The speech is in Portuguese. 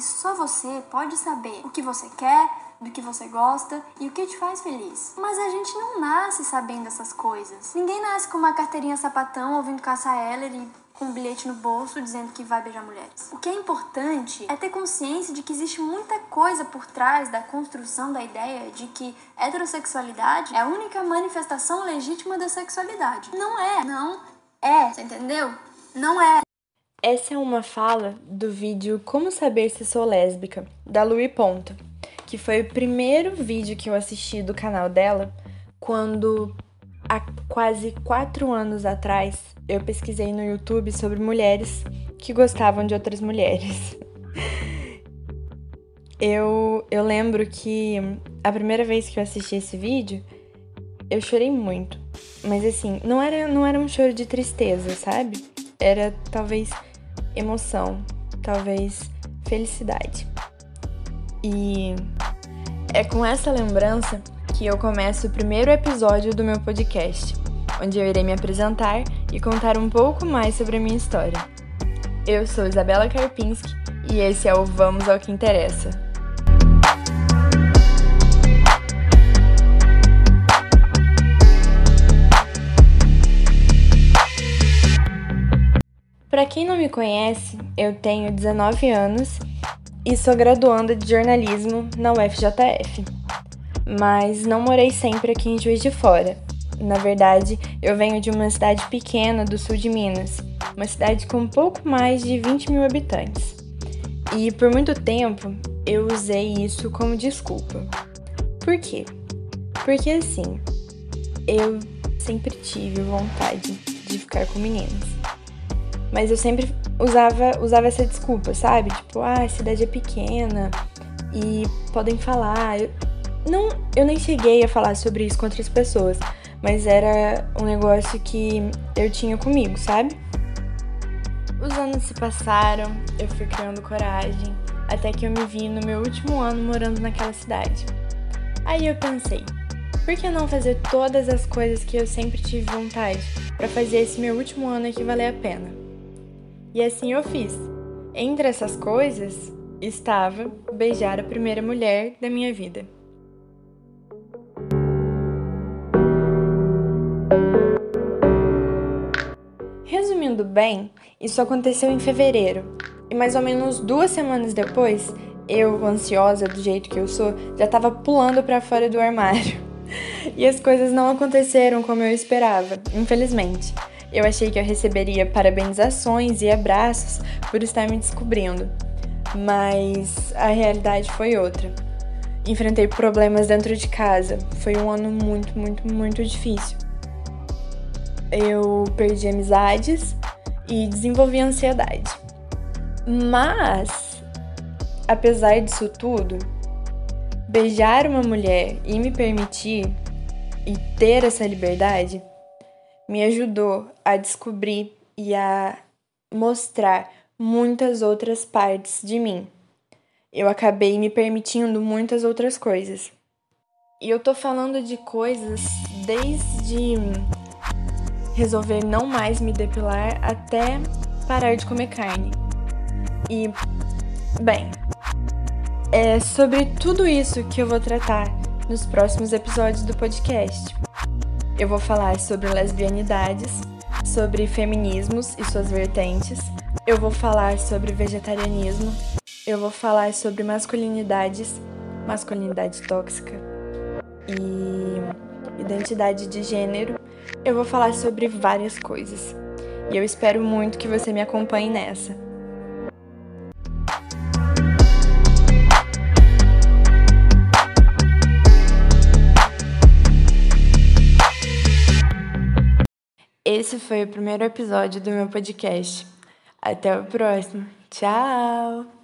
Só você pode saber o que você quer, do que você gosta e o que te faz feliz. Mas a gente não nasce sabendo essas coisas. Ninguém nasce com uma carteirinha sapatão ouvindo Caça Heller e com um bilhete no bolso dizendo que vai beijar mulheres. O que é importante é ter consciência de que existe muita coisa por trás da construção da ideia de que heterossexualidade é a única manifestação legítima da sexualidade. Não é, não é, você entendeu? Não é. Essa é uma fala do vídeo Como Saber Se Sou Lésbica, da Louis Ponta, que foi o primeiro vídeo que eu assisti do canal dela quando, há quase quatro anos atrás, eu pesquisei no YouTube sobre mulheres que gostavam de outras mulheres. Eu, eu lembro que a primeira vez que eu assisti esse vídeo, eu chorei muito. Mas assim, não era, não era um choro de tristeza, sabe? Era talvez emoção, talvez felicidade. E é com essa lembrança que eu começo o primeiro episódio do meu podcast, onde eu irei me apresentar e contar um pouco mais sobre a minha história. Eu sou Isabela Karpinski e esse é o Vamos ao que Interessa. Para quem não me conhece, eu tenho 19 anos e sou graduanda de jornalismo na UFJF. Mas não morei sempre aqui em Juiz de Fora. Na verdade, eu venho de uma cidade pequena do sul de Minas, uma cidade com pouco mais de 20 mil habitantes. E por muito tempo eu usei isso como desculpa. Por quê? Porque assim, eu sempre tive vontade de ficar com meninas. Mas eu sempre usava, usava essa desculpa, sabe? Tipo, ah, a cidade é pequena e podem falar. Eu, não, eu nem cheguei a falar sobre isso com outras pessoas, mas era um negócio que eu tinha comigo, sabe? Os anos se passaram, eu fui criando coragem, até que eu me vi no meu último ano morando naquela cidade. Aí eu pensei, por que não fazer todas as coisas que eu sempre tive vontade para fazer esse meu último ano aqui valer a pena? E assim eu fiz. Entre essas coisas estava beijar a primeira mulher da minha vida. Resumindo bem, isso aconteceu em fevereiro, e mais ou menos duas semanas depois, eu, ansiosa do jeito que eu sou, já estava pulando para fora do armário. E as coisas não aconteceram como eu esperava, infelizmente. Eu achei que eu receberia parabenizações e abraços por estar me descobrindo, mas a realidade foi outra. Enfrentei problemas dentro de casa. Foi um ano muito, muito, muito difícil. Eu perdi amizades e desenvolvi ansiedade. Mas, apesar disso tudo, beijar uma mulher e me permitir e ter essa liberdade me ajudou a descobrir e a mostrar muitas outras partes de mim. Eu acabei me permitindo muitas outras coisas. E eu tô falando de coisas desde resolver não mais me depilar até parar de comer carne. E, bem, é sobre tudo isso que eu vou tratar nos próximos episódios do podcast. Eu vou falar sobre lesbianidades, sobre feminismos e suas vertentes. Eu vou falar sobre vegetarianismo. Eu vou falar sobre masculinidades, masculinidade tóxica e identidade de gênero. Eu vou falar sobre várias coisas. E eu espero muito que você me acompanhe nessa. Esse foi o primeiro episódio do meu podcast. Até o próximo. Tchau!